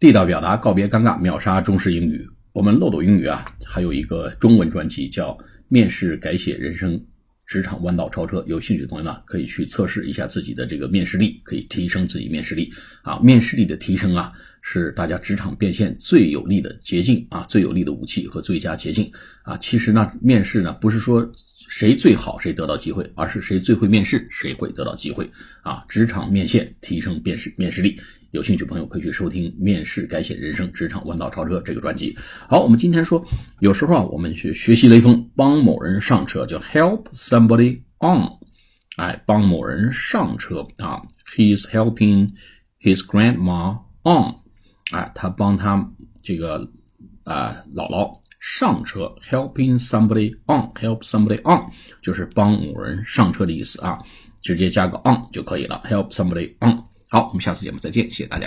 地道表达，告别尴尬，秒杀中式英语。我们漏斗英语啊，还有一个中文专辑叫《面试改写人生，职场弯道超车》。有兴趣的朋友呢，可以去测试一下自己的这个面试力，可以提升自己面试力啊。面试力的提升啊，是大家职场变现最有力的捷径啊，最有力的武器和最佳捷径啊。其实呢，面试呢，不是说谁最好谁得到机会，而是谁最会面试谁会得到机会啊。职场面线，提升面试面试力。有兴趣朋友可以去收听《面试改写人生，职场弯道超车》这个专辑。好，我们今天说，有时候啊，我们去学习雷锋，帮某人上车叫 help somebody on，哎，帮某人上车啊，he's helping his grandma on，哎，他帮他这个啊姥姥上车，helping somebody on，help somebody on 就是帮某人上车的意思啊，直接加个 on 就可以了，help somebody on。好，我们下次节目再见，谢谢大家。